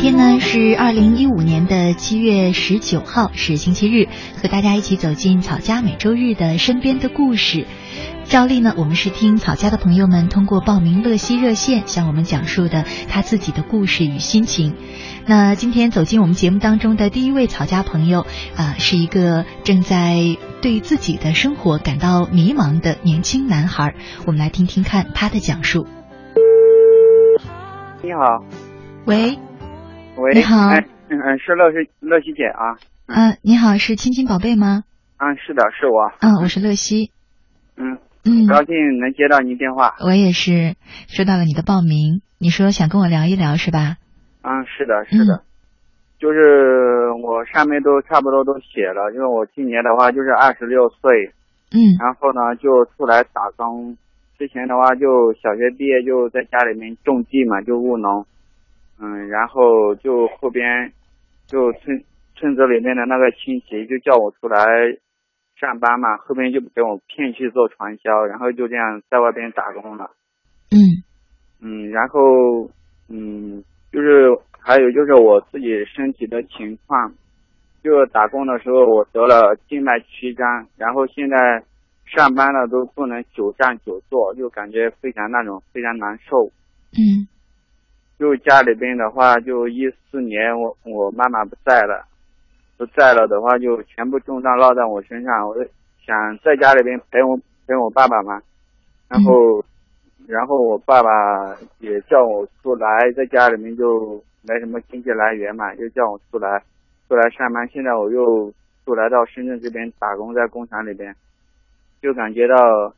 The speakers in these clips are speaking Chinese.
天呢是二零一五年的七月十九号，是星期日，和大家一起走进草家每周日的身边的故事。照例呢，我们是听草家的朋友们通过报名乐西热线向我们讲述的他自己的故事与心情。那今天走进我们节目当中的第一位草家朋友啊，是一个正在对自己的生活感到迷茫的年轻男孩。我们来听听看他的讲述。你好，喂，喂，你好哎嗯嗯，是乐西乐西姐啊，嗯、你好，是亲亲宝贝吗？嗯，是的，是我，嗯，我是乐西。嗯，嗯，高兴能接到您电话，我也是收到了你的报名，你说想跟我聊一聊是吧？嗯，是的，是的，就是我上面都差不多都写了，因为我今年的话就是二十六岁，嗯然后呢就出来打工，之前的话就小学毕业就在家里面种地嘛，就务农，嗯，然后就后边就村村子里面的那个亲戚就叫我出来上班嘛，后边就给我骗去做传销，然后就这样在外边打工了，嗯嗯，然后嗯，就是还有就是我自己身体的情况，就打工的时候我得了静脉曲张，然后现在上班了都不能久站久坐，就感觉非常那种非常难受。嗯就家里边的话，就一四年我我妈妈不在了，不在了的话就全部重担落在我身上，我就想在家里边陪我陪我爸爸嘛，然后、然后我爸爸也叫我出来，在家里面就没什么经济来源嘛，就叫我出来出来上班。现在我又出来到深圳这边打工，在工厂里边，就感觉到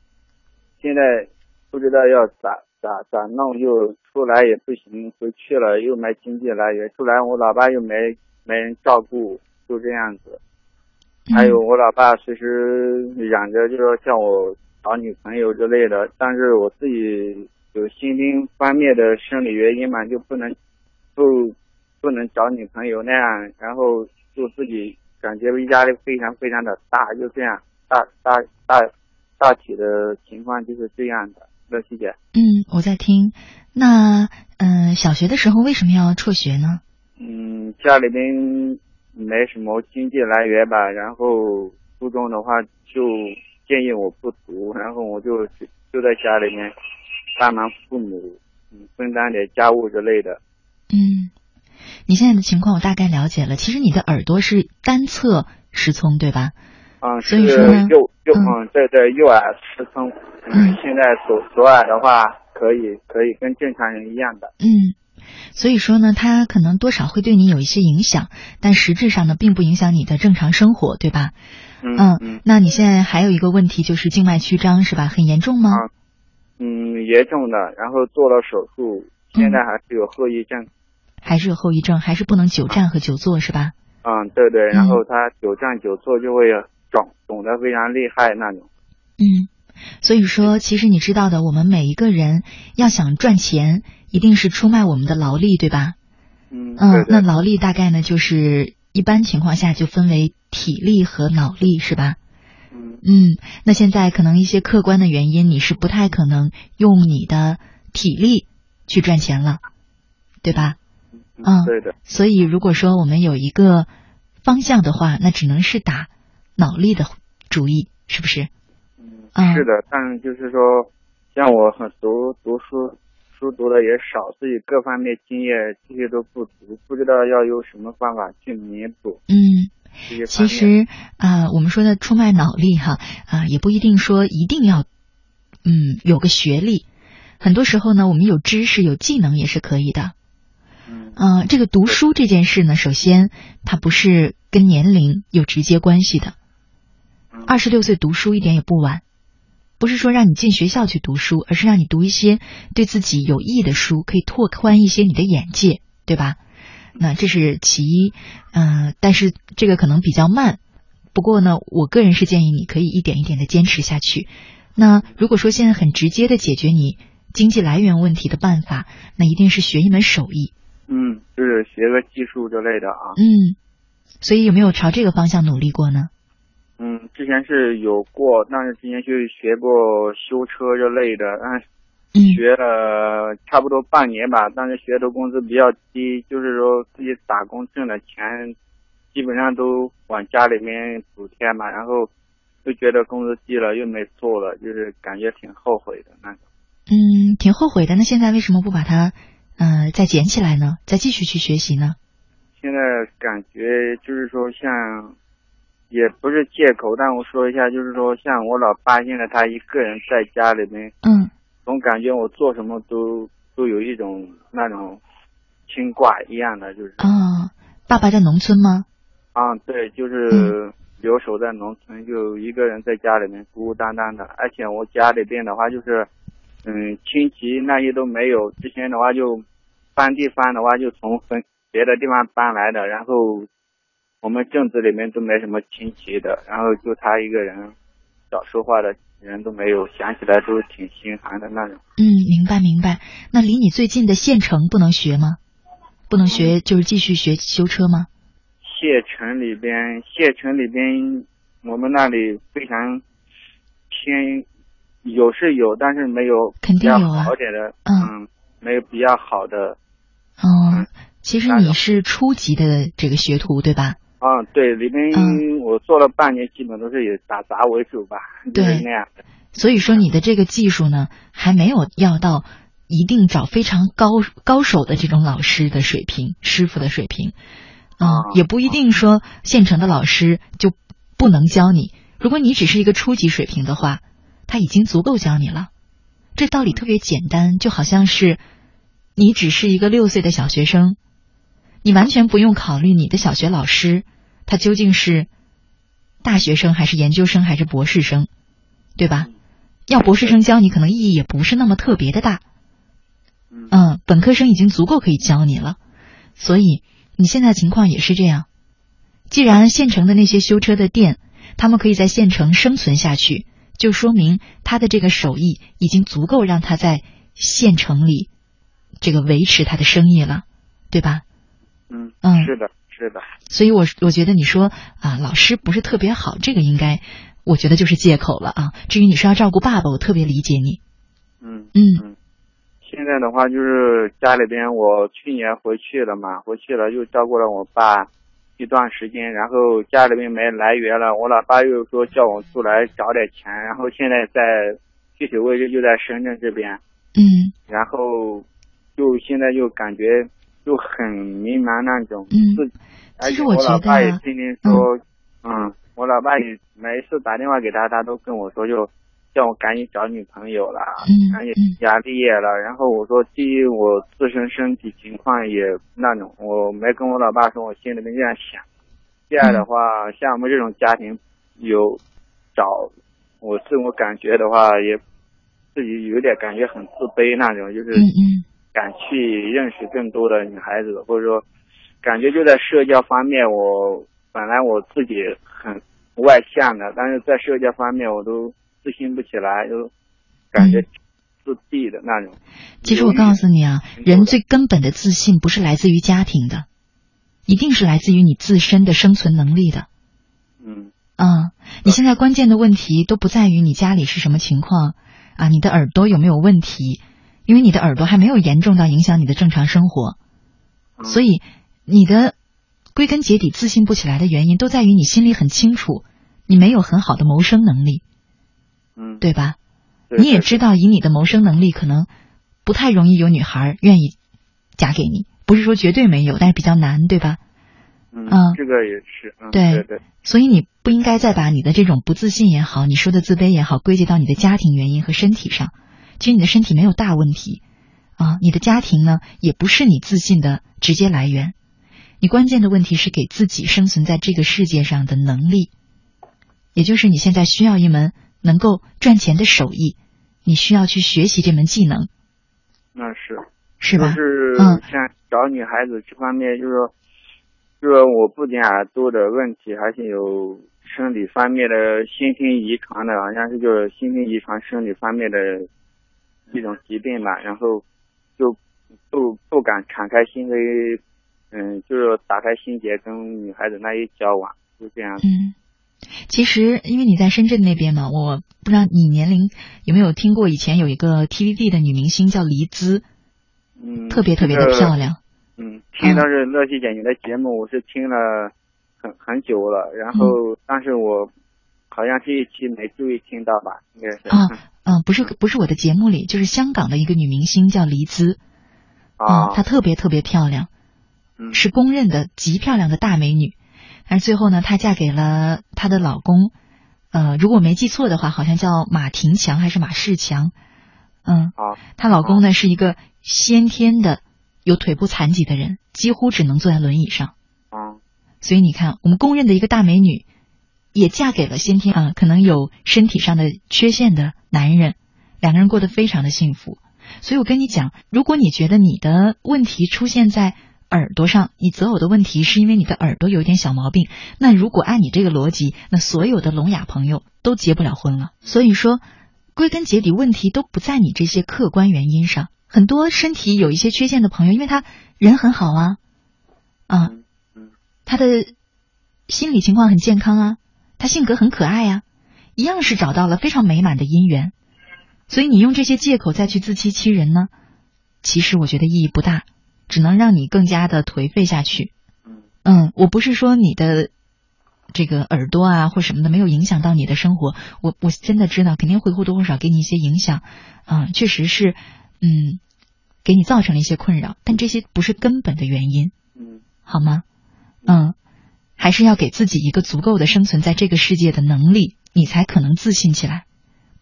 现在不知道要咋咋咋弄，又出来也不行，回去了又没经济来源，出来我老爸又没没人照顾，就这样子。嗯，还有我老爸随时嚷着就说叫我找女朋友之类的，但是我自己有先天方面的生理原因嘛，就不能不不能找女朋友那样，然后就自己感觉压力非常非常的大，就这样大大大大体的情况就是这样的，乐西姐。嗯，我在听。那嗯、呃小学的时候为什么要辍学呢？嗯，家里边没什么经济来源吧，然后初中的话就建议我不读，然后我就就在家里面帮忙父母，嗯，分担点家务之类的。嗯，你现在的情况我大概了解了。其实你的耳朵是单侧失聪，对吧？嗯，所以说呢右右嗯嗯，对对，右耳失聪。现在左左耳的话可以可以跟正常人一样的。嗯，所以说呢，它可能多少会对你有一些影响，但实质上呢，并不影响你的正常生活，对吧？嗯嗯嗯那你现在还有一个问题就是静脉曲张，是吧？很严重吗？啊嗯，严重的，然后做了手术，现在还是有后遗症。还是有后遗症，还是不能久站和久坐，是吧？嗯，对对，嗯然后他久站久坐就会肿，肿得非常厉害那种。嗯，所以说，其实你知道的，我们每一个人要想赚钱，一定是出卖我们的劳力，对吧？嗯，嗯那劳力大概呢，就是一般情况下就分为体力和脑力，是吧？嗯嗯，那现在可能一些客观的原因，你是不太可能用你的体力去赚钱了，对吧？嗯对的，所以如果说我们有一个方向的话，那只能是打脑力的主意，是不是？嗯嗯是的，但就是说，像我很读读书，书读的也少，自己各方面经验这些都不足，不知道要用什么方法去弥补嗯，其。实啊、我们说的出卖脑力哈啊、也不一定说一定要嗯有个学历，很多时候呢，我们有知识有技能也是可以的。嗯嗯、这个读书这件事呢，首先它不是跟年龄有直接关系的。嗯二十六岁读书一点也不晚，不是说让你进学校去读书，而是让你读一些对自己有益的书，可以拓宽一些你的眼界，对吧？那这是其一，嗯，但是这个可能比较慢。不过呢，我个人是建议你可以一点一点的坚持下去。那如果说现在很直接的解决你经济来源问题的办法，那一定是学一门手艺。嗯，就是学个技术之类的啊。嗯，所以有没有朝这个方向努力过呢？嗯，之前是有过，但是之前去学过修车这类的，但学了差不多半年吧，但是学的工资比较低，就是说自己打工挣的钱，基本上都往家里面补贴嘛，然后就觉得工资低了又没做了，就是感觉挺后悔的那种。嗯，挺后悔的。那现在为什么不把它，呃，再捡起来呢？再继续去学习呢？现在感觉就是说像。也不是借口，但我说一下，就是说，像我老爸现在他一个人在家里面，嗯，总感觉我做什么都都有一种那种牵挂一样的，就是。嗯，爸爸在农村吗？啊，对，就是留守在农村，就一个人在家里面孤孤单单的，而且我家里边的话就是，嗯，亲戚那些都没有，之前的话就搬地方的话就从分别的地方搬来的，然后。我们镇子里面都没什么亲戚的，然后就他一个人，少说话的人都没有，想起来都挺心寒的那种。嗯，明白明白。那离你最近的县城不能学吗？不能学，就是继续学修车吗？县城里边，县城里边，我们那里非常偏，有是有，但是没有肯定有好点的，嗯，没有比较好的。哦，其实你是初级的这个学徒对吧？啊，对，里面我做了半年，基本都是以打杂为主吧，对，那样。所以说你的这个技术呢，还没有要到一定找非常高高手的这种老师的水平、师傅的水平，啊，也不一定说现成的老师就不能教你。如果你只是一个初级水平的话，他已经足够教你了。这道理特别简单，就好像是你只是一个六岁的小学生。你完全不用考虑你的小学老师，他究竟是大学生还是研究生还是博士生，对吧？要博士生教你，可能意义也不是那么特别的大。嗯，本科生已经足够可以教你了，所以你现在情况也是这样。既然县城的那些修车的店，他们可以在县城生存下去，就说明他的这个手艺已经足够让他在县城里这个维持他的生意了，对吧？嗯嗯，是的，是的。所以，我我觉得你说啊，老师不是特别好，这个应该，我觉得就是借口了啊。至于你说要照顾爸爸，我特别理解你。嗯嗯。现在的话，就是家里边，我去年回去了嘛，回去了又照顾了我爸一段时间，然后家里面没来源了，我老爸又说叫我出来找点钱，然后现在在具体位置就在深圳这边。嗯。然后，就现在就感觉。就很迷茫那种，嗯，而且我老爸也天天说，嗯，我老爸也每次打电话给他，他都跟我说，就叫我赶紧找女朋友了，赶紧成家立业了。然后我说，第一，我自身身体情况也那种，我没跟我老爸说，我心里面这样想。第二的话，像我们这种家庭，有找我自我感觉的话，也自己有点感觉很自卑那种，就是。敢去认识更多的女孩子，或者说，感觉就在社交方面，我本来我自己很外向的，但是在社交方面我都自信不起来，就感觉自闭的那种。其实我告诉你啊，人最根本的自信不是来自于家庭的，一定是来自于你自身的生存能力的。嗯。啊，你现在关键的问题都不在于你家里是什么情况啊，你的耳朵有没有问题？因为你的耳朵还没有严重到影响你的正常生活，所以你的归根结底自信不起来的原因，都在于你心里很清楚，你没有很好的谋生能力，嗯，对吧？你也知道，以你的谋生能力，可能不太容易有女孩愿意嫁给你。不是说绝对没有，但是比较难，对吧？嗯，这个也是，对对。所以你不应该再把你的这种不自信也好，你说的自卑也好，归结到你的家庭原因和身体上。其实你的身体没有大问题，啊，你的家庭呢也不是你自信的直接来源，你关键的问题是给自己生存在这个世界上的能力，也就是你现在需要一门能够赚钱的手艺，你需要去学习这门技能。那是是吧？就是嗯像小女孩子这方面，就是说，就是说我不仅耳朵的问题，还是有生理方面的先天遗传的，好像是就是先天遗传生理方面的一种疾病吧。然后就不不敢敞开心扉，嗯，就是打开心结跟女孩子那一交往，就这样。嗯，其实因为你在深圳那边嘛，我不知道你年龄有没有听过，以前有一个 TVB 的女明星叫黎姿，嗯，特别特别的漂亮。嗯，听的是乐西姐你的节目，我是听了很很久了，然后但是我好像这一期没注意听到吧，应该是啊 嗯，不是不是我的节目里，就是香港的一个女明星叫黎姿，啊嗯，她特别特别漂亮，嗯是公认的极漂亮的大美女。但是最后呢，她嫁给了她的老公，呃，如果没记错的话，好像叫马廷强还是马世强，嗯，好她老公呢是一个先天的有腿部残疾的人，几乎只能坐在轮椅上。啊所以你看，我们公认的一个大美女，也嫁给了先天啊、可能有身体上的缺陷的男人，两个人过得非常的幸福。所以我跟你讲，如果你觉得你的问题出现在耳朵上，你择偶的问题是因为你的耳朵有一点小毛病，那如果按你这个逻辑，那所有的聋哑朋友都结不了婚了。所以说，归根结底，问题都不在你这些客观原因上。很多身体有一些缺陷的朋友，因为他人很好啊，啊，他的心理情况很健康啊，他性格很可爱呀、一样是找到了非常美满的姻缘。所以你用这些借口再去自欺欺人呢，其实我觉得意义不大，只能让你更加的颓废下去。嗯嗯，我不是说你的这个耳朵啊或什么的没有影响到你的生活，我我真的知道肯定会或多或少给你一些影响，嗯，确实是，嗯，给你造成了一些困扰，但这些不是根本的原因。嗯好吗？嗯，还是要给自己一个足够的生存在这个世界的能力，你才可能自信起来。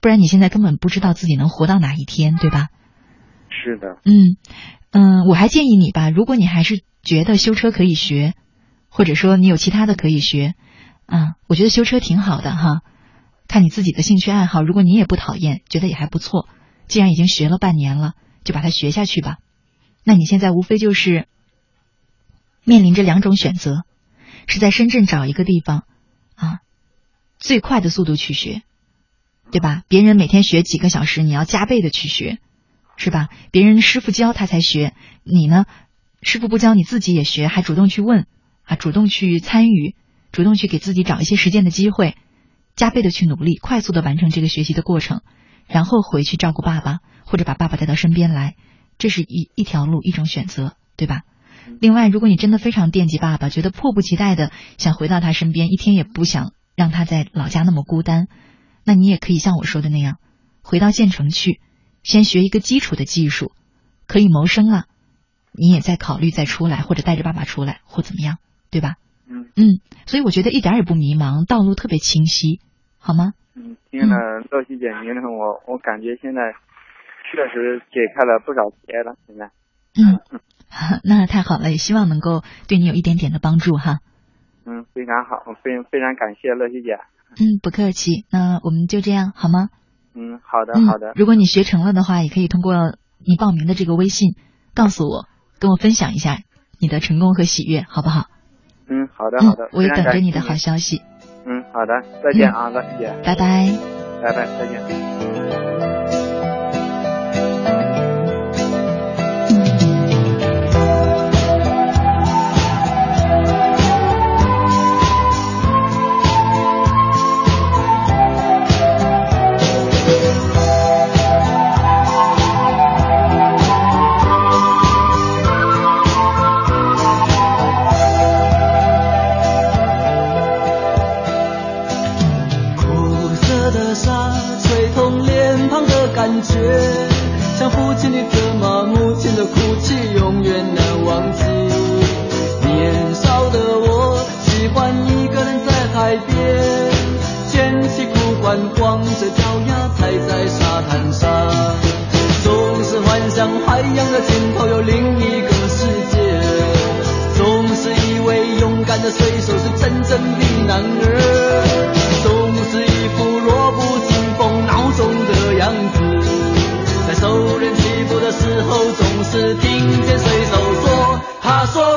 不然你现在根本不知道自己能活到哪一天，对吧？是的，嗯嗯，我还建议你吧，如果你还是觉得修车可以学，或者说你有其他的可以学，啊，我觉得修车挺好的哈。看你自己的兴趣爱好，如果你也不讨厌，觉得也还不错，既然已经学了半年了，就把它学下去吧。那你现在无非就是面临着两种选择，是在深圳找一个地方啊，最快的速度去学，对吧？别人每天学几个小时，你要加倍的去学，是吧？别人师傅教他才学，你呢，师傅不教你自己也学，还主动去问啊，主动去参与，主动去给自己找一些实践的机会，加倍的去努力，快速的完成这个学习的过程，然后回去照顾爸爸，或者把爸爸带到身边来，这是一一条路，一种选择，对吧？另外，如果你真的非常惦记爸爸，觉得迫不及待的想回到他身边，一天也不想让他在老家那么孤单，那你也可以像我说的那样，回到县城去，先学一个基础的技术，可以谋生了，你也再考虑再出来，或者带着爸爸出来，或怎么样，对吧？嗯嗯，所以我觉得一点也不迷茫，道路特别清晰，好吗？嗯，听了乐西姐您的，我我感觉现在确实解开了不少结了，现在。嗯，那太好了，也希望能够对你有一点点的帮助哈。嗯，非常好，非非常感谢乐西姐。嗯，不客气，那我们就这样好吗？嗯，好的嗯，好的。如果你学成了的话，也可以通过你报名的这个微信告诉我，跟我分享一下你的成功和喜悦，好不好？嗯，好的好的嗯，，我也等着你的好消息。嗯，好的，再见啊，乐西姐，拜拜。拜拜，再见。觉，像父亲的责骂，母亲的哭泣，永远难忘记。年少的我喜欢一个人在海边，捡起裤管，光着脚丫踩在沙滩上，总是幻想海洋的尽头有另一个世界。总是以为勇敢的水手是真正的男儿，总是一副弱不禁风孬种的样子只，听见水手说，他说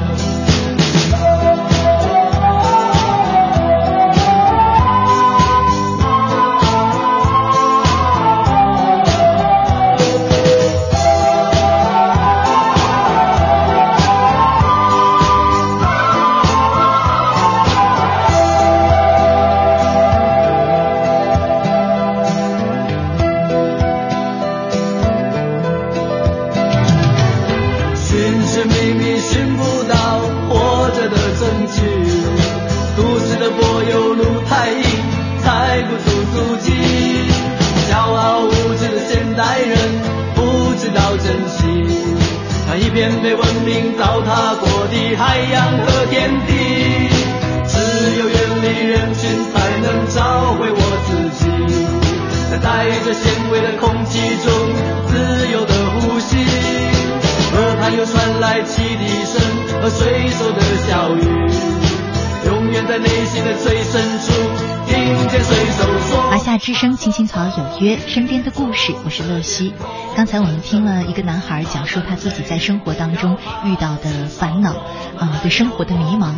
故事，我是乐西。刚才我们听了一个男孩讲述他自己在生活当中遇到的烦恼，啊、对生活的迷茫。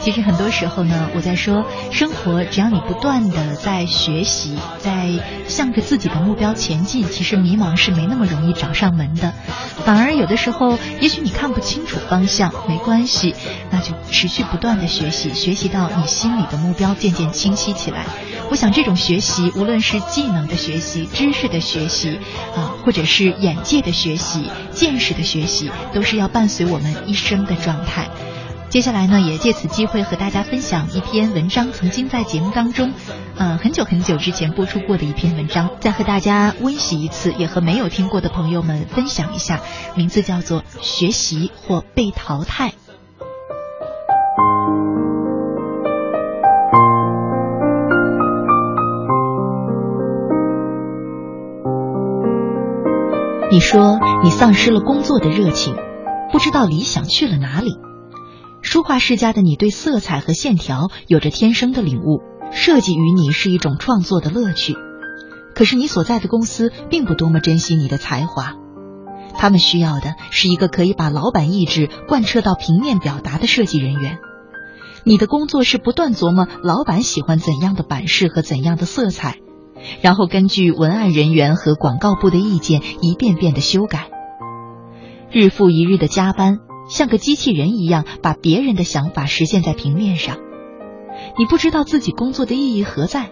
其实很多时候呢，我在说，生活只要你不断的在学习，在向着自己的目标前进，其实迷茫是没那么容易找上门的。反而有的时候，也许你看不清楚方向，没关系，那就持续不断的学习，学习到你心里的目标渐渐清晰起来。我想这种学习，无论是技能的学习、知识的学习啊，或者是眼界的学习、见识的学习，都是要伴随我们一生的状态。接下来呢，也借此机会和大家分享一篇文章，曾经在节目当中，呃，很久很久之前播出过的一篇文章，再和大家温习一次，也和没有听过的朋友们分享一下，名字叫做《学习或被淘汰》。你说你丧失了工作的热情，不知道理想去了哪里。书画世家的你对色彩和线条有着天生的领悟，设计于你是一种创作的乐趣。可是你所在的公司并不多么珍惜你的才华，他们需要的是一个可以把老板意志贯彻到平面表达的设计人员。你的工作是不断琢磨老板喜欢怎样的版式和怎样的色彩，然后根据文案人员和广告部的意见一遍遍的修改，日复一日的加班。像个机器人一样把别人的想法实现在平面上，你不知道自己工作的意义何在，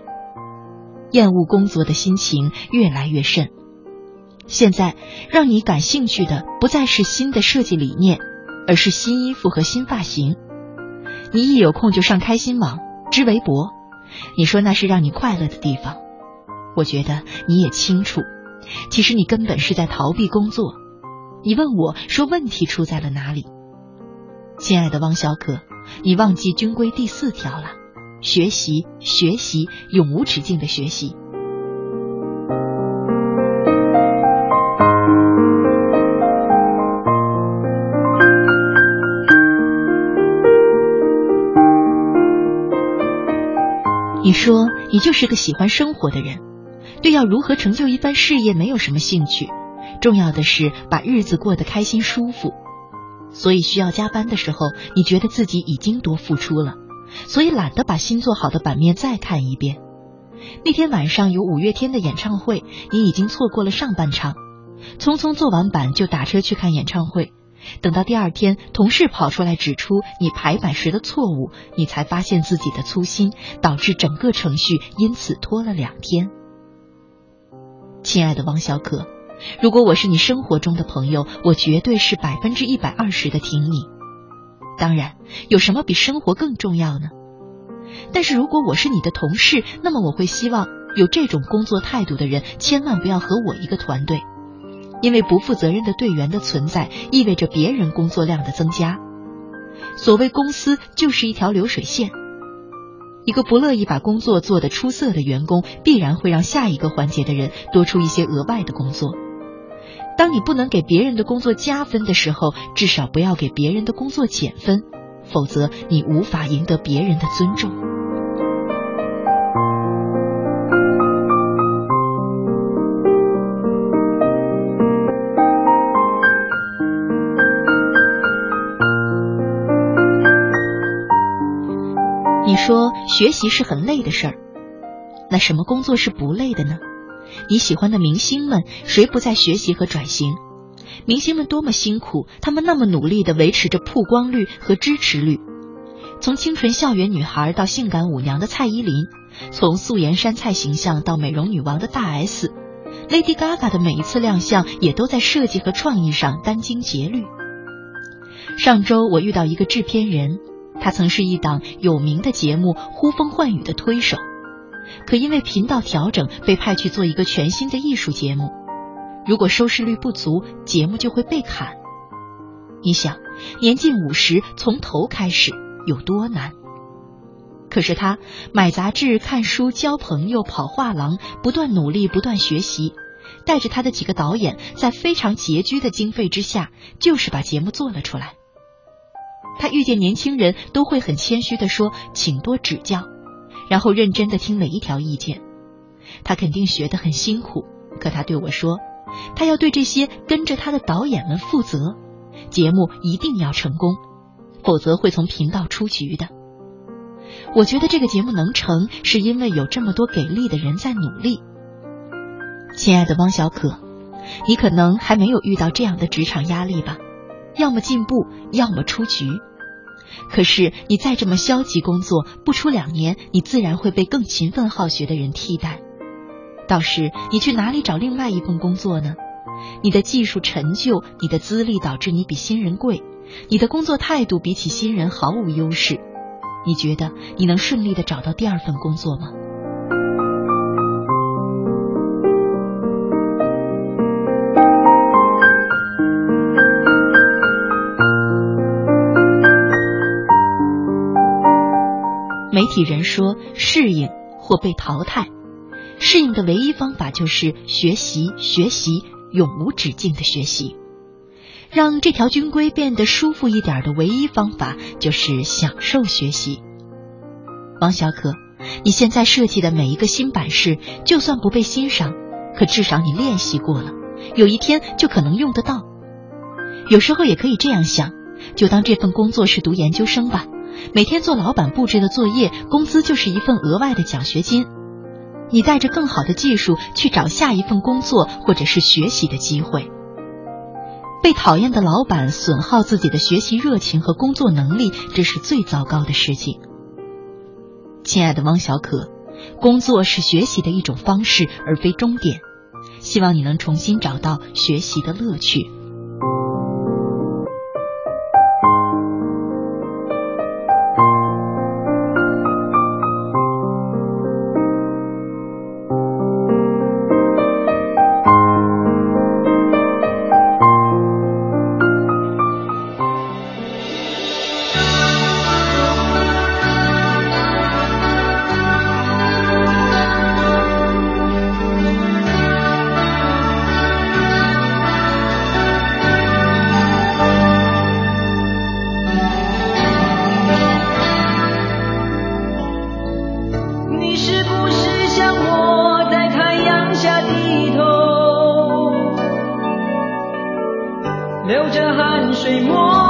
厌恶工作的心情越来越甚。现在让你感兴趣的不再是新的设计理念，而是新衣服和新发型。你一有空就上开心网、织围脖，你说那是让你快乐的地方。我觉得你也清楚，其实你根本是在逃避工作。你问我说问题出在了哪里？亲爱的汪小可，你忘记军规第四条了：学习，学习，永无止境的学习。你说你就是个喜欢生活的人，对要如何成就一番事业没有什么兴趣，重要的是把日子过得开心舒服。所以需要加班的时候，你觉得自己已经多付出了，所以懒得把新做好的版面再看一遍。那天晚上有五月天的演唱会，你已经错过了上半场，匆匆做完版就打车去看演唱会。等到第二天，同事跑出来指出你排版时的错误，你才发现自己的粗心导致整个程序因此拖了两天。亲爱的王小可，如果我是你生活中的朋友，我绝对是百分之一百二十的听你。当然，有什么比生活更重要呢？但是如果我是你的同事，那么我会希望有这种工作态度的人千万不要和我一个团队，因为不负责任的队员的存在意味着别人工作量的增加。所谓公司就是一条流水线，一个不乐意把工作做得出色的员工，必然会让下一个环节的人多出一些额外的工作。当你不能给别人的工作加分的时候，至少不要给别人的工作减分。否则，你无法赢得别人的尊重。说学习是很累的事儿，那什么工作是不累的呢？你喜欢的明星们，谁不在学习和转型？明星们多么辛苦，他们那么努力的维持着曝光率和支持率。从清纯校园女孩到性感舞娘的蔡依林，从素颜山菜形象到美容女王的大 S，Lady Gaga 的每一次亮相也都在设计和创意上殚精竭虑。上周我遇到一个制片人，他曾是一档有名的节目《呼风唤雨》的推手，可因为频道调整，被派去做一个全新的艺术节目。如果收视率不足，节目就会被砍。你想，年近五十，从头开始有多难？可是他买杂志、看书、交朋友、跑画廊，不断努力，不断学习，带着他的几个导演，在非常拮据的经费之下，就是把节目做了出来。他遇见年轻人都会很谦虚的说：“请多指教。”然后认真的听每一条意见。他肯定学得很辛苦，可他对我说。他要对这些跟着他的导演们负责，节目一定要成功，否则会从频道出局的。我觉得这个节目能成，是因为有这么多给力的人在努力。亲爱的汪小可，你可能还没有遇到这样的职场压力吧？要么进步，要么出局。可是你再这么消极工作，不出两年，你自然会被更勤奋好学的人替代。到时你去哪里找另外一份工作呢？你的技术陈旧，你的资历导致你比新人贵，你的工作态度比起新人毫无优势。你觉得你能顺利的找到第二份工作吗？替人说，适应或被淘汰。适应的唯一方法就是学习，学习，永无止境的学习。让这条军规变得舒服一点的唯一方法就是享受学习。王小可，你现在设计的每一个新版式，就算不被欣赏，可至少你练习过了，有一天就可能用得到。有时候也可以这样想，就当这份工作是读研究生吧，每天做老板布置的作业，工资就是一份额外的奖学金。你带着更好的技术去找下一份工作或者是学习的机会。被讨厌的老板损耗自己的学习热情和工作能力，这是最糟糕的事情。亲爱的汪小可，工作是学习的一种方式，而非终点。希望你能重新找到学习的乐趣。流着汗水默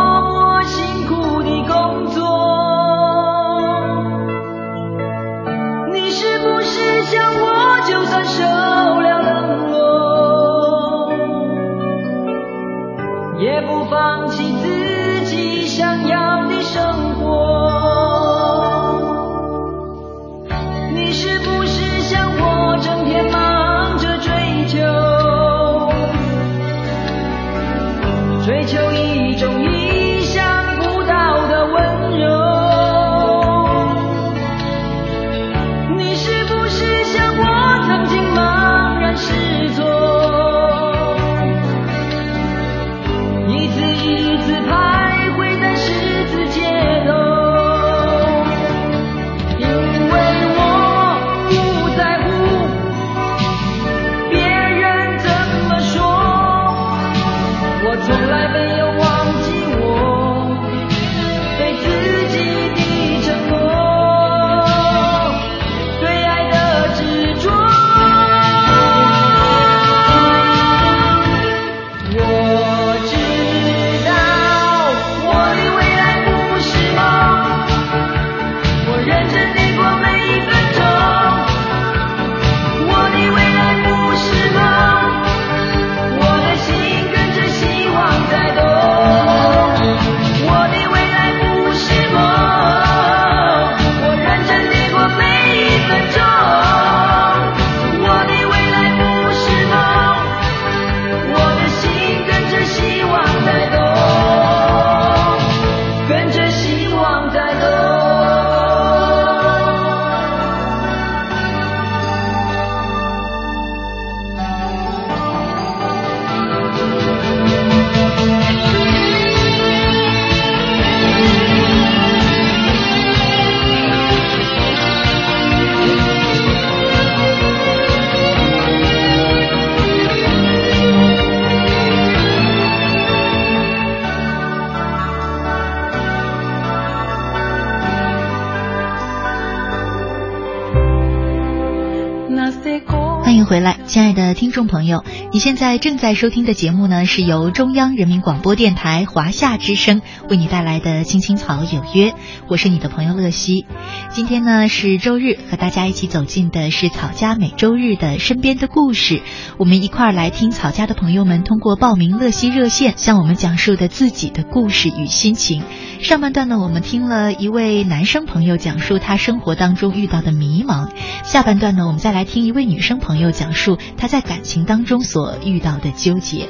现在正在收听的节目呢，是由中央人民广播电台华夏之声为你带来的《青青草有约》，我是你的朋友乐西。今天呢是周日，和大家一起走进的是草家每周日的身边的故事，我们一块儿来听草家的朋友们通过报名乐西热线向我们讲述的自己的故事与心情。上半段呢，我们听了一位男生朋友讲述他生活当中遇到的迷茫，下半段呢，我们再来听一位女生朋友讲述她在感情当中所遇到的纠结。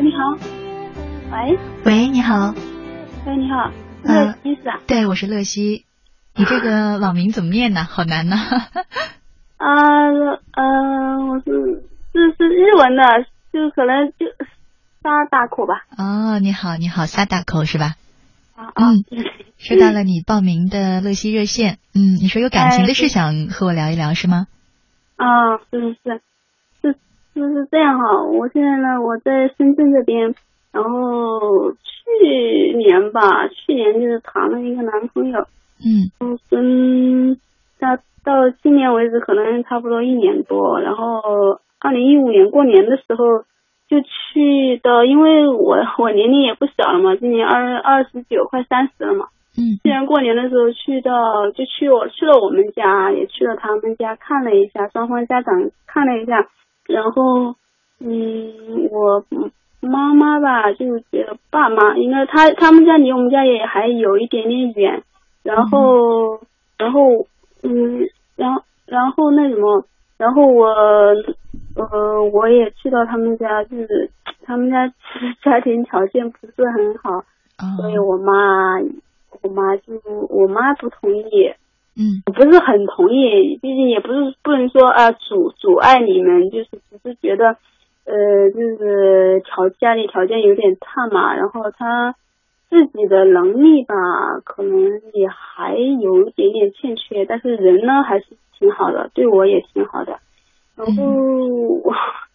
你好，喂，喂，你好，喂，你好，嗯乐西是啊？对，我是乐西。你这个网名怎么念呢？好难呢。啊，呃，我是是是日文的，就可能就沙大口吧。哦，你好，你好，撒大口是吧？啊啊，嗯收到了你报名的乐西热线。嗯，你说有感情的事想和我聊一聊是吗？啊，是是是，是就是这样哈。我现在呢，我在深圳这边，然后去年吧，去年就是谈了一个男朋友，嗯嗯，跟他到今年为止可能差不多一年多，然后二零一五年过年的时候就去到，因为我我年龄也不小了嘛，今年二二十九快三十了嘛。嗯去年过年的时候去到，就去我去了我们家，也去了他们家看了一下，双方家长看了一下，然后嗯，我妈妈吧就觉得爸妈应该他他们家离我们家也还有一点点远，然后然后嗯，然后然后那什么，然后我呃我也去到他们家，就是他们家其实家庭条件不是很好，哦所以我妈我妈就我妈不同意，嗯。不是很同意，毕竟也不是不能说啊阻阻碍你们，就是只是觉得呃就是条家里条件有点差嘛，然后他自己的能力吧，可能也还有一点点欠缺，但是人呢还是挺好的，对我也挺好的，然后、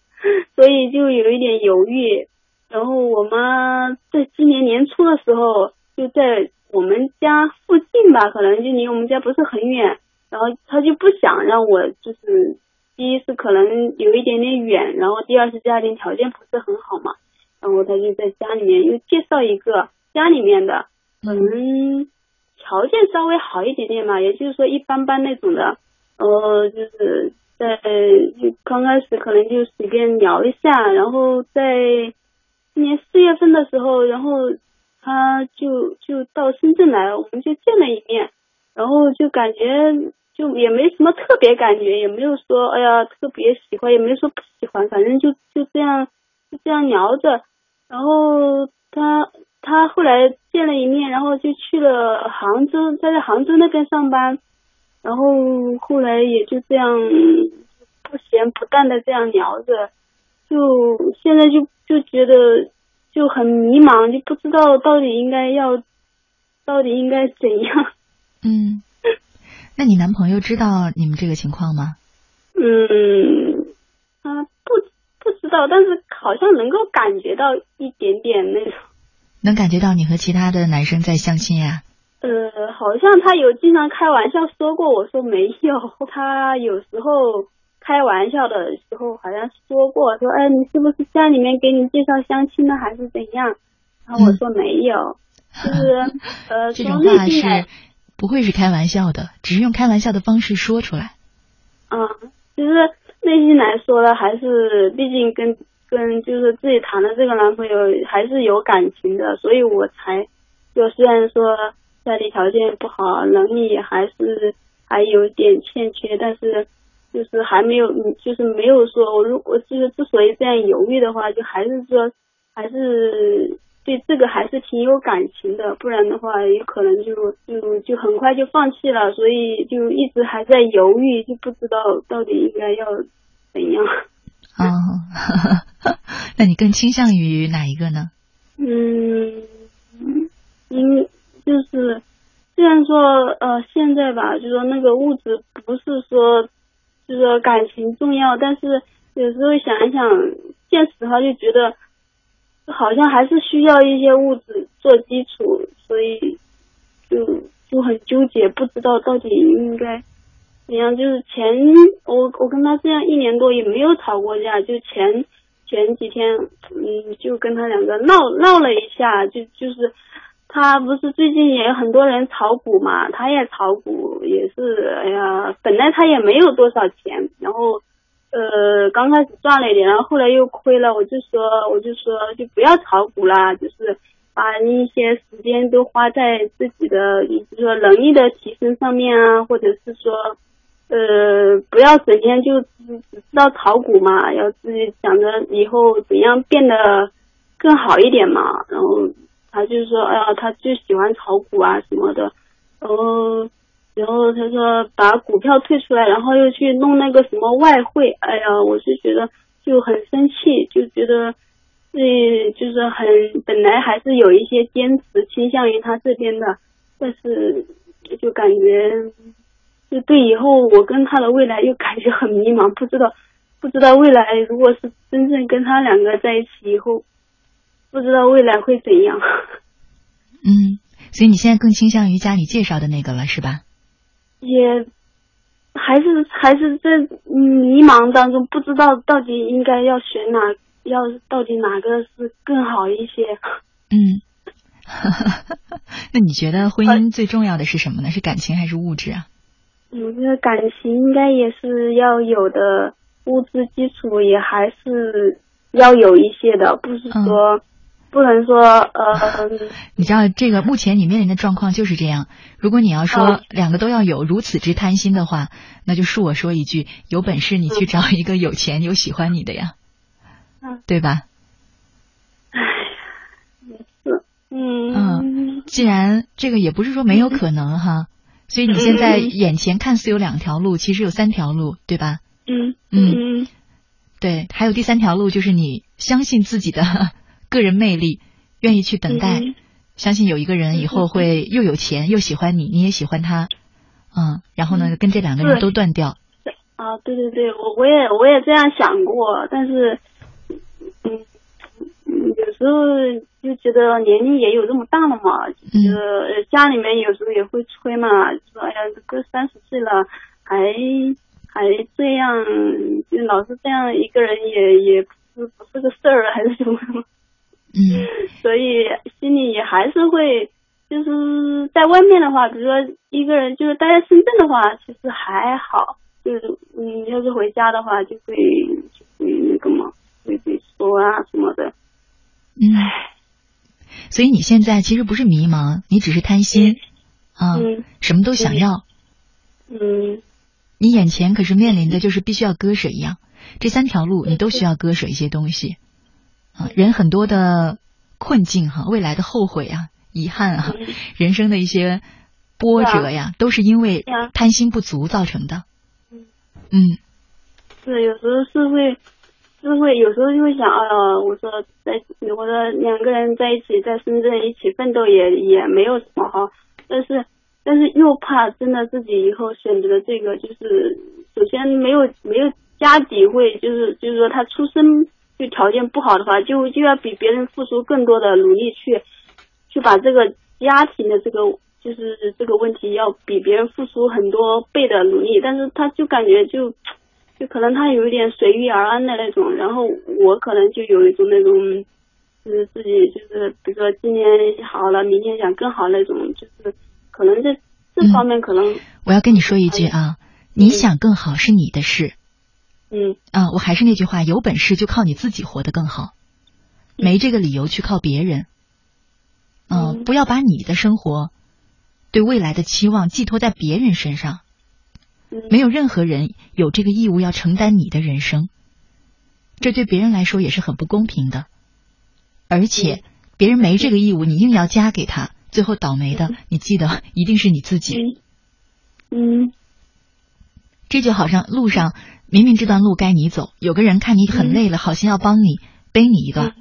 所以就有一点犹豫，然后我妈在今年年初的时候就在我们家附近吧，可能就离我们家不是很远，然后她就不想让我就是第一是可能有一点点远，然后第二是家庭条件不是很好嘛，然后她就在家里面又介绍一个家里面的，可能条件稍微好一点点嘛，也就是说一般般那种的，呃，就是在就刚开始可能就随便聊一下，然后在今年四月份的时候，然后他就就到深圳来了，我们就见了一面，然后就感觉就也没什么特别感觉，也没有说哎呀特别喜欢，也没有说不喜欢，反正就就这样就这样聊着，然后他他后来见了一面，然后就去了杭州，他在杭州那边上班，然后后来也就这样不咸不淡的这样聊着，就现在就就觉得就很迷茫，就不知道到底应该要到底应该怎样。嗯，那你男朋友知道你们这个情况吗？嗯，他不不知道，但是好像能够感觉到一点点那种。能感觉到你和其他的男生在相亲呀？呃，好像他有经常开玩笑说过，我说没有。他有时候开玩笑的时候好像说过，说哎，你是不是家里面给你介绍相亲的，还是怎样？然后我说没有，就是呃，这种话是不会是开玩笑的，只是用开玩笑的方式说出来。嗯，其实内心来说呢，还是毕竟跟跟就是自己谈的这个男朋友还是有感情的，所以我才就虽然说家里条件不好，能力还是还有点欠缺，但是就是还没有，嗯就是没有说我如果就是之所以这样犹豫的话，就还是说还是对这个还是挺有感情的，不然的话有可能就就就很快就放弃了，所以就一直还在犹豫，就不知道到底应该要怎样。哦，那你更倾向于哪一个呢？嗯，因就是虽然说呃现在吧，就说那个物质不是说就是说感情重要，但是有时候想一想现实的话，就觉得好像还是需要一些物质做基础，所以就就很纠结，不知道到底应该怎样。就是前我我跟他这样一年多也没有吵过架，就前前几天嗯就跟他两个闹闹了一下，就就是他不是最近也有很多人炒股嘛，他也炒股，也是哎呀，本来他也没有多少钱，然后。呃，刚开始赚了一点，然后后来又亏了，我就说，我就说，就不要炒股啦，就是把一些时间都花在自己的，就是说能力的提升上面啊，或者是说，呃，不要整天就只知道炒股嘛，要自己想着以后怎样变得更好一点嘛。然后他就是说，哎呀，他就喜欢炒股啊什么的，然后。然后他说把股票退出来，然后又去弄那个什么外汇，哎呀，我就觉得就很生气，就觉得自己就是很本来还是有一些坚持倾向于他这边的，但是就感觉就对以后我跟他的未来又感觉很迷茫，不知道不知道未来如果是真正跟他两个在一起以后，不知道未来会怎样。嗯，所以你现在更倾向于家里介绍的那个了，是吧？也还是还是在迷茫当中，不知道到底应该要选哪，要到底哪个是更好一些。嗯，那你觉得婚姻最重要的是什么呢？是感情还是物质啊？我觉得感情应该也是要有的，物质基础也还是要有一些的，不是说、不能说呃。你知道这个目前你面临的状况就是这样。如果你要说嗯两个都要有，如此之贪心的话，那就恕我说一句，有本事你去找一个有钱有喜欢你的呀，嗯对吧？是，嗯嗯，既然这个也不是说没有可能哈，所以你现在眼前看似有两条路，其实有三条路，对吧？嗯嗯嗯对，还有第三条路就是你相信自己的个人魅力，愿意去等待，嗯相信有一个人以后会又有钱又喜欢你，你也喜欢他，嗯，然后呢，跟这两个人都断掉，啊，对对对，我我也我也这样想过，但是，嗯，嗯有时候就觉得年龄也有这么大了嘛，就是呃家里面有时候也会催嘛，就说哎呀，都三十岁了，还还这样，就老是这样一个人也也不是不是个事儿，还是什么什么。嗯所以心里也还是会，就是在外面的话，比如说一个人就是待在深圳的话，其实还好，就是嗯，要是回家的话，就会就会那个嘛，会会说啊什么的，嗯。所以你现在其实不是迷茫，你只是贪心啊，嗯什么都想要。嗯你眼前可是面临的就是必须要割舍一样，这三条路你都需要割舍一些东西啊。人很多的困境哈、未来的后悔啊、遗憾啊，嗯。人生的一些波折呀，都是因为贪心不足造成的。嗯。嗯。是有时候是会，是会有时候就会想啊，我说在我说两个人在一起，在深圳一起奋斗也也没有什么哈，但是但是又怕真的自己以后选择的这个，就是首先没有没有家底会，就是就是说他出身就条件不好的话，就就要比别人付出更多的努力去去把这个家庭的这个就是这个问题要比别人付出很多倍的努力，但是他就感觉就就可能他有一点随遇而安的那种，然后我可能就有一种那种，就是自己就是比如说今天好了，明天想更好那种，就是可能这这方面可能我要跟你说一句啊，你想更好是你的事嗯啊。我还是那句话，有本事就靠你自己活得更好，没这个理由去靠别人。嗯，嗯不要把你的生活对未来的期望寄托在别人身上。嗯没有任何人有这个义务要承担你的人生，这对别人来说也是很不公平的。而且别人没这个义务，你硬要加给他，最后倒霉的，你记得一定是你自己。嗯这就好像路上明明这段路该你走，有个人看你很累了，好心要帮你背你一段，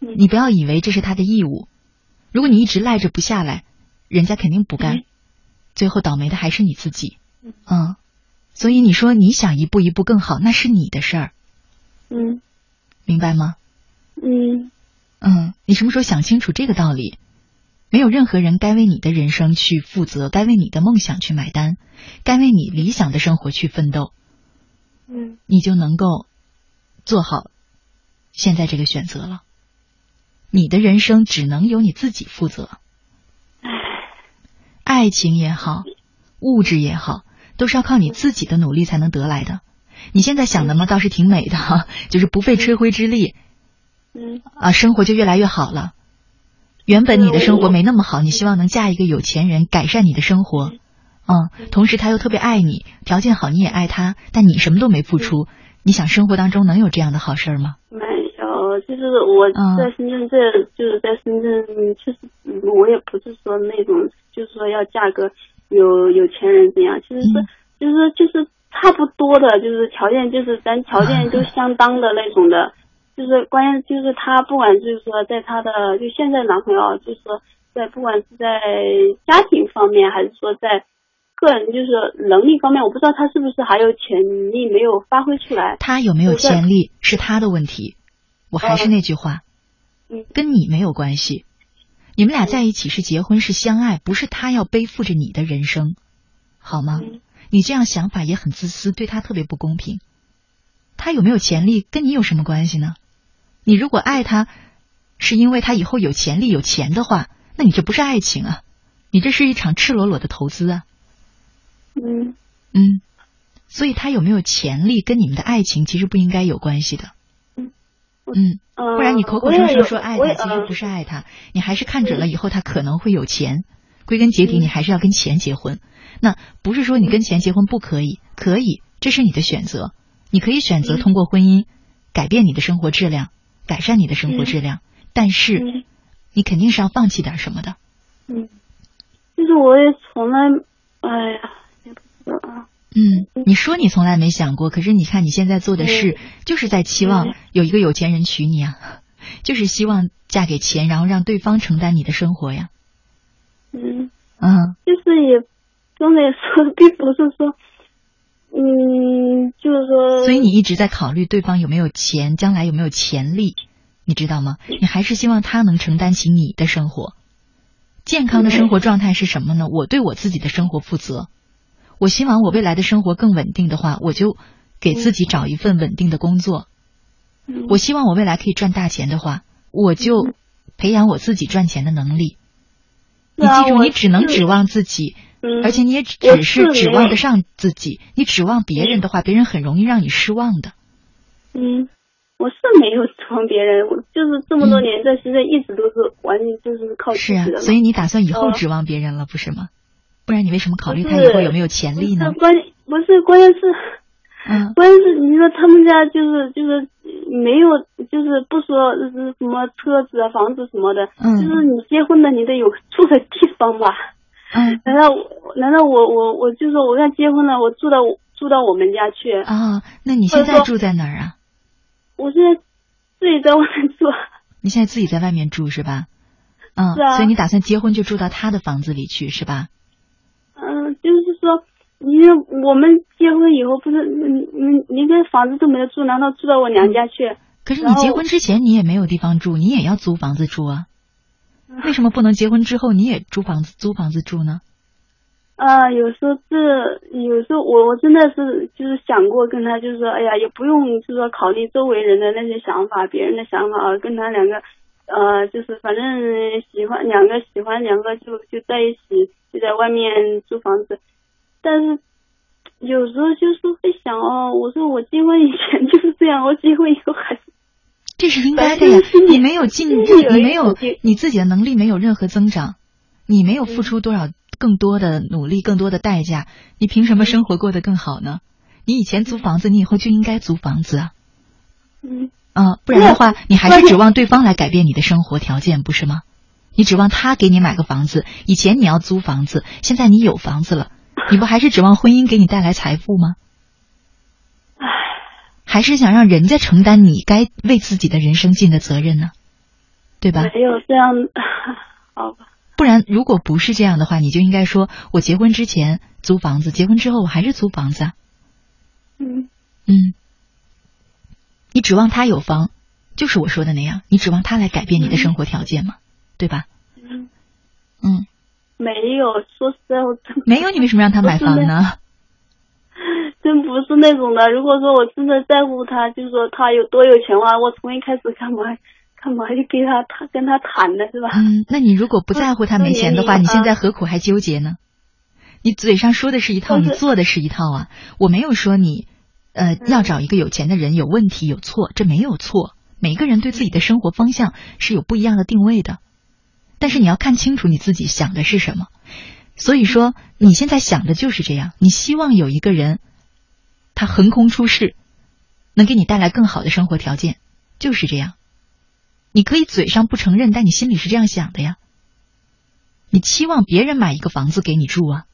嗯。你不要以为这是他的义务。如果你一直赖着不下来，人家肯定不干嗯，最后倒霉的还是你自己。嗯，所以你说你想一步一步更好，那是你的事儿，嗯。明白吗？嗯。嗯，你什么时候想清楚这个道理？没有任何人该为你的人生去负责，该为你的梦想去买单，该为你理想的生活去奋斗，嗯你就能够做好现在这个选择了。你的人生只能由你自己负责。爱情也好，物质也好，都是要靠你自己的努力才能得来的。你现在想的嘛，倒是挺美的哈，就是不费吹灰之力嗯啊，生活就越来越好了。原本你的生活没那么好，你希望能嫁一个有钱人，改善你的生活，嗯，同时他又特别爱你，条件好你也爱他，但你什么都没付出，你想生活当中能有这样的好事儿吗？没有，就是我嗯在深圳这，就是在深圳，其实嗯我也不是说那种，就是说要嫁个有有钱人怎样，其实是、嗯就是就是差不多的，就是条件就是咱条件都相当的那种的，就是关键就是他不管就是说在他的就现在男朋友，啊就是说在不管是在家庭方面，还是说在个人就是能力方面，我不知道他是不是还有潜力没有发挥出来。他有没有潜力是他的问题。我还是那句话，嗯跟你没有关系。你们俩在一起是结婚是相爱，不是他要背负着你的人生，好吗？嗯你这样想法也很自私，对他特别不公平。他有没有潜力跟你有什么关系呢？你如果爱他，是因为他以后有潜力有钱的话，那你这不是爱情啊，你这是一场赤裸裸的投资啊。嗯嗯，所以他有没有潜力跟你们的爱情其实不应该有关系的。嗯嗯，嗯，不然你口口声声说爱他，其实不嗯是爱他，你还是看准了以后他可能会有钱。归根结底，嗯你还是要跟钱结婚。那不是说你跟钱结婚不可以，可以，这是你的选择。你可以选择嗯通过婚姻改变你的生活质量，改善你的生活质量，但是嗯你肯定是要放弃点什么的。嗯，就是我也从来，哎呀，嗯，你说你从来没想过，可是你看你现在做的事，就是在期望嗯有一个有钱人娶你啊，就是希望嫁给钱，然后让对方承担你的生活呀。嗯，嗯就是也刚才说，并不是说，嗯，就是说，所以你一直在考虑对方有没有钱，将来有没有潜力，你知道吗？你还是希望他能承担起你的生活。健康的生活状态是什么呢？我对我自己的生活负责。我希望我未来的生活更稳定的话，我就给自己找一份稳定的工作。嗯我希望我未来可以赚大钱的话，我就培养我自己赚钱的能力。你记住，你只能指望自己，嗯，而且你也只只是指望得上自己。你指望别人的话，别人很容易让你失望的。嗯，我是没有指望别人，我就是这么多年在深圳一直都是完全就是靠自是啊己的，嘛。所以你打算以后呃指望别人了，不是吗？不然你为什么考虑他以后有没有潜力呢？关不是关键是。嗯关键是你说他们家就是就是没有就是不说是什么车子啊房子什么的，嗯就是你结婚了你得有住的地方吧？嗯难道我难道我我我就说我要结婚了，我住到住到我们家去？啊，那你现在住在哪儿啊？我现在自己在外面住，你现在自己在外面住是吧？嗯，所以你打算结婚就住到他的房子里去是吧？嗯，就是说。因为我们结婚以后不是，嗯嗯，连个房子都没有住，难道住到我娘家去？可是你结婚之前你也没有地方住，你也要租房子住啊？为什么不能结婚之后你也租房子租房子住呢？啊，有时候这有时候我我真的是就是想过跟他，就是说，哎呀，也不用就是说考虑周围人的那些想法，别人的想法，跟他两个，呃，就是反正喜欢两个喜欢两个就就在一起，就在外面租房子，但是有时候就是会想哦，我说我结婚以前 就是这样，我结婚以后还是这是应该的呀你没有进你没有你自己的能力没有任何增长，你没有付出多少更多的努力、更多的代价，你凭什么生活过得更好呢？你以前租房子，你以后就应该租房子啊，嗯啊，不然的话，你还是指望对方来改变你的生活条件，不是吗？你指望他给你买个房子，以前你要租房子，现在你有房子了，你不还是指望婚姻给你带来财富吗？唉，还是想让人家承担你该为自己的人生尽的责任呢？对吧？没有这样，好吧，不然，如果不是这样的话，你就应该说，我结婚之前租房子，结婚之后我还是租房子啊。嗯嗯，你指望他有房，就是我说的那样，你指望他来改变你的生活条件吗？对吧？嗯，嗯，没有，说实在我真没有，你为什么让他买房呢？真不是那种的。如果说我真的在乎他，就是说他有多有钱的话，我从一开始干嘛 干嘛就给他他跟他谈的是吧？嗯，那你如果不在乎他没钱的话，嗯你现在何苦还纠结呢？你嘴上说的是一套，你做的是一套啊！我没有说你，呃，要找一个有钱的人有问题有错，这没有错。每个人对自己的生活方向是有不一样的定位的，但是你要看清楚你自己想的是什么。所以说，你现在想的就是这样，你希望有一个人，他横空出世，能给你带来更好的生活条件，就是这样。你可以嘴上不承认，但你心里是这样想的呀。你期望别人买一个房子给你住啊，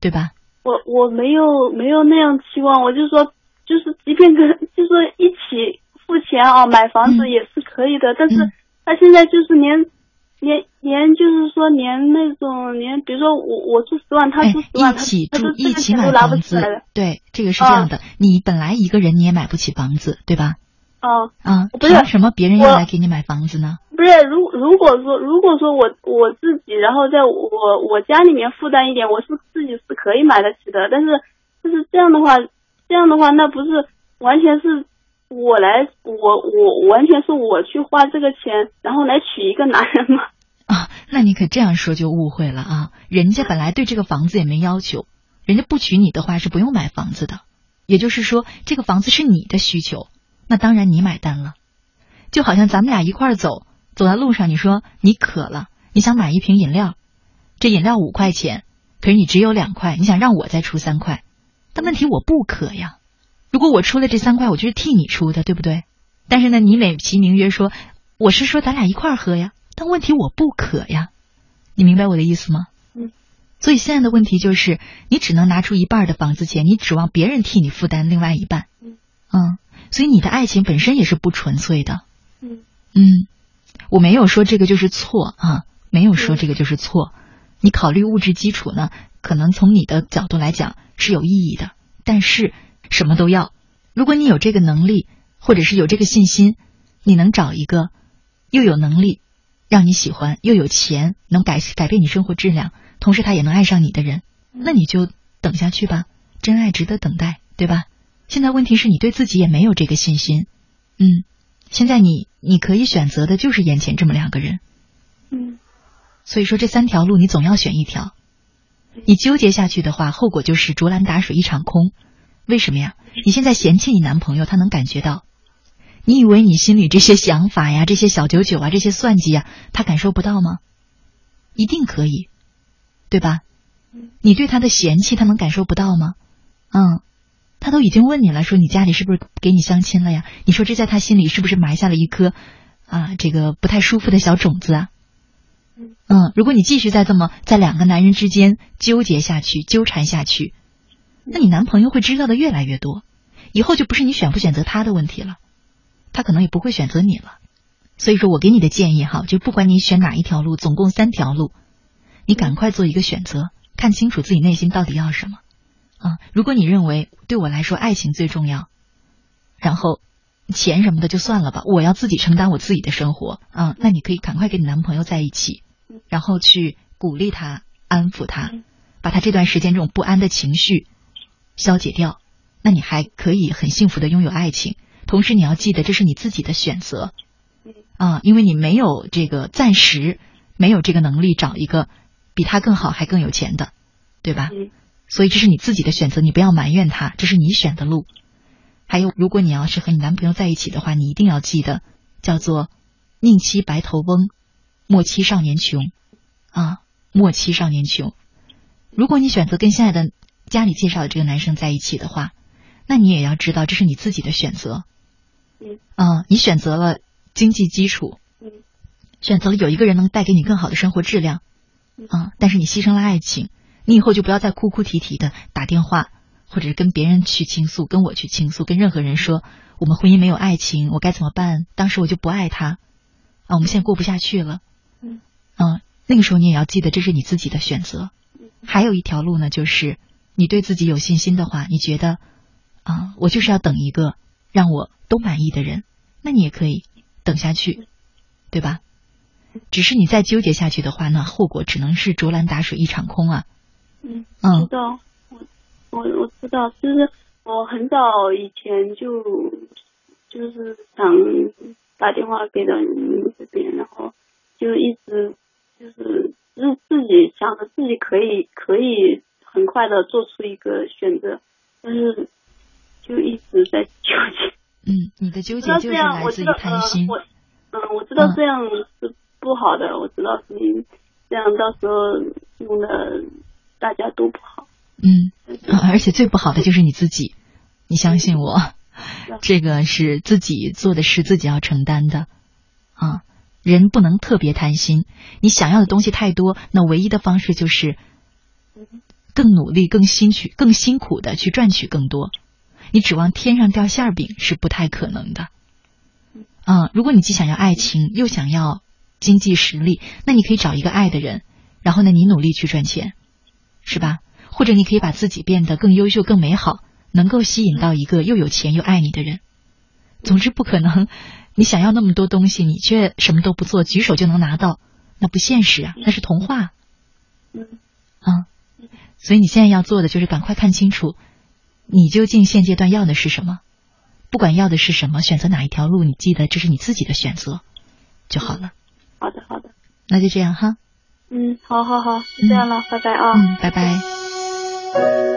对吧？我我没有没有那样期望，我就说就是即便跟就说一起付钱啊，买房子嗯也是可以的，但是嗯他现在就是连。连连就是说连那种连比如说我我出十万他哎出十万，一起他他都住一起买房子起来的，对，这个是这样的。你本来一个人你也买不起房子，对吧？啊。啊，不是凭什么别人要来给你买房子呢？不是，如如果说如果说我我自己，然后在我我家里面负担一点，我是自己是可以买得起的。但是就是这样的话，这样的话，那不是完全是我来，我我完全是我去花这个钱，然后来娶一个男人吗？啊，那你可这样说就误会了啊！人家本来对这个房子也没要求，人家不娶你的话是不用买房子的。也就是说，这个房子是你的需求，那当然你买单了。就好像咱们俩一块儿走，走在路上，你说你渴了，你想买一瓶饮料，这饮料五块钱，可是你只有两块，你想让我再出三块，但问题我不渴呀。如果我出了这三块，我就是替你出的，对不对？但是呢，你美其名曰说我是说咱俩一块儿喝呀，但问题我不渴呀，你明白我的意思吗？嗯。所以现在的问题就是，你只能拿出一半的房子钱，你指望别人替你负担另外一半。嗯。嗯，所以你的爱情本身也是不纯粹的。嗯嗯，我没有说这个就是错啊，没有说这个就是错。你考虑物质基础呢，可能从你的角度来讲是有意义的，但是什么都要。如果你有这个能力，或者是有这个信心，你能找一个又有能力让你喜欢，又有钱能改改变你生活质量，同时他也能爱上你的人，那你就等下去吧。真爱值得等待，对吧？现在问题是你对自己也没有这个信心，嗯，现在你你可以选择的就是眼前这么两个人，嗯所以说这三条路你总要选一条。你纠结下去的话，后果就是竹篮打水一场空。为什么呀？你现在嫌弃你男朋友，他能感觉到。你以为你心里这些想法呀、这些小九九啊、这些算计呀，他感受不到吗？一定可以，对吧？你对他的嫌弃，他能感受不到吗？嗯，他都已经问你了，说你家里是不是给你相亲了呀？你说这在他心里是不是埋下了一颗啊这个不太舒服的小种子啊？嗯，如果你继续再这么在两个男人之间纠结下去、纠缠下去，那你男朋友会知道的越来越多，以后就不是你选不选择他的问题了，他可能也不会选择你了。所以说我给你的建议哈，就不管你选哪一条路，总共三条路，你赶快做一个选择，看清楚自己内心到底要什么啊。如果你认为对我来说爱情最重要，然后钱什么的就算了吧，我要自己承担我自己的生活啊，那你可以赶快跟你男朋友在一起，然后去鼓励他、安抚他，把他这段时间这种不安的情绪消解掉，那你还可以很幸福的拥有爱情。同时，你要记得这是你自己的选择啊，因为你没有这个暂时没有这个能力找一个比他更好还更有钱的，对吧？嗯所以这是你自己的选择，你不要埋怨他，这是你选的路。还有，如果你要是和你男朋友在一起的话，你一定要记得，叫做“宁欺白头翁，莫欺少年穷”啊，莫欺少年穷。如果你选择跟现在的家里介绍的这个男生在一起的话，那你也要知道这是你自己的选择。嗯啊，你选择了经济基础，嗯选择了有一个人能带给你更好的生活质量，啊，但是你牺牲了爱情，你以后就不要再哭哭啼啼的打电话，或者是跟别人去倾诉，跟我去倾诉，跟任何人说我们婚姻没有爱情，我该怎么办？当时我就不爱他，啊，我们现在过不下去了，嗯啊，那个时候你也要记得这是你自己的选择。还有一条路呢，就是你对自己有信心的话，你觉得啊，我就是要等一个让我都满意的人，那你也可以等下去，对吧？只是你再纠结下去的话，那后果只能是竹篮打水一场空啊。嗯，嗯知道，我我我知道，就是我很早以前就就是想打电话给到你们这边，然后就一直就是自自己想着自己可以可以很快的做出一个选择，但是就一直在纠结。嗯，你的纠结就是来自于我知道，呃贪心。，我嗯，我知道嗯这样是不好的，我知道是这样，到时候弄得大家都不好。嗯，而且最不好的就是你自己，你相信我，嗯这个是自己做的事自己要承担的啊。人不能特别贪心，你想要的东西太多，那唯一的方式就是更努力、更辛苦、更辛苦的去赚取更多。你指望天上掉馅儿饼是不太可能的。啊，如果你既想要爱情，又想要经济实力，那你可以找一个爱的人，然后呢，你努力去赚钱，是吧？或者你可以把自己变得更优秀、更美好，能够吸引到一个又有钱又爱你的人。总之，不可能你想要那么多东西，你却什么都不做，举手就能拿到，那不现实啊，那是童话。嗯啊，所以你现在要做的就是赶快看清楚，你究竟现阶段要的是什么。不管要的是什么，选择哪一条路，你记得这是你自己的选择就好了。好的好的，那就这样哈，嗯，好好好，就这样了，拜拜啊。嗯，拜拜。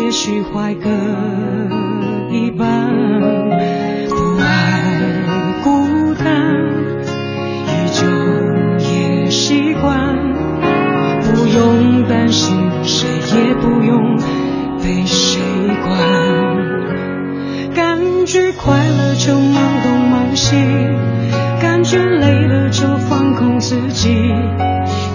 也许坏，各一半。不爱孤单，依旧也习惯。不用担心，谁也不用被谁管。感觉快乐就忙东忙西，感觉累了就放空自己。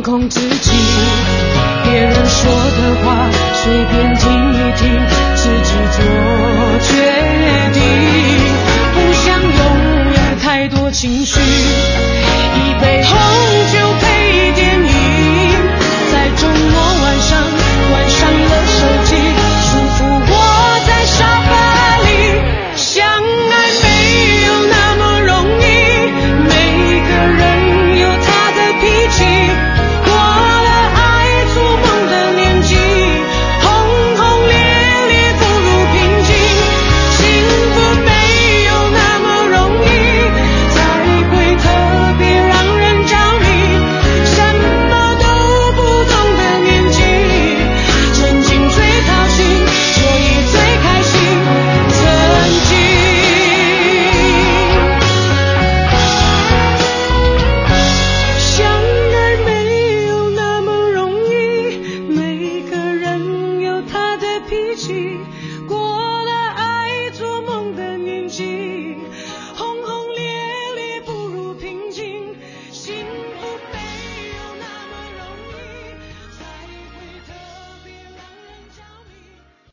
放空自己。别人说的话随便听一听，自己做决定。不想拥有太多情绪，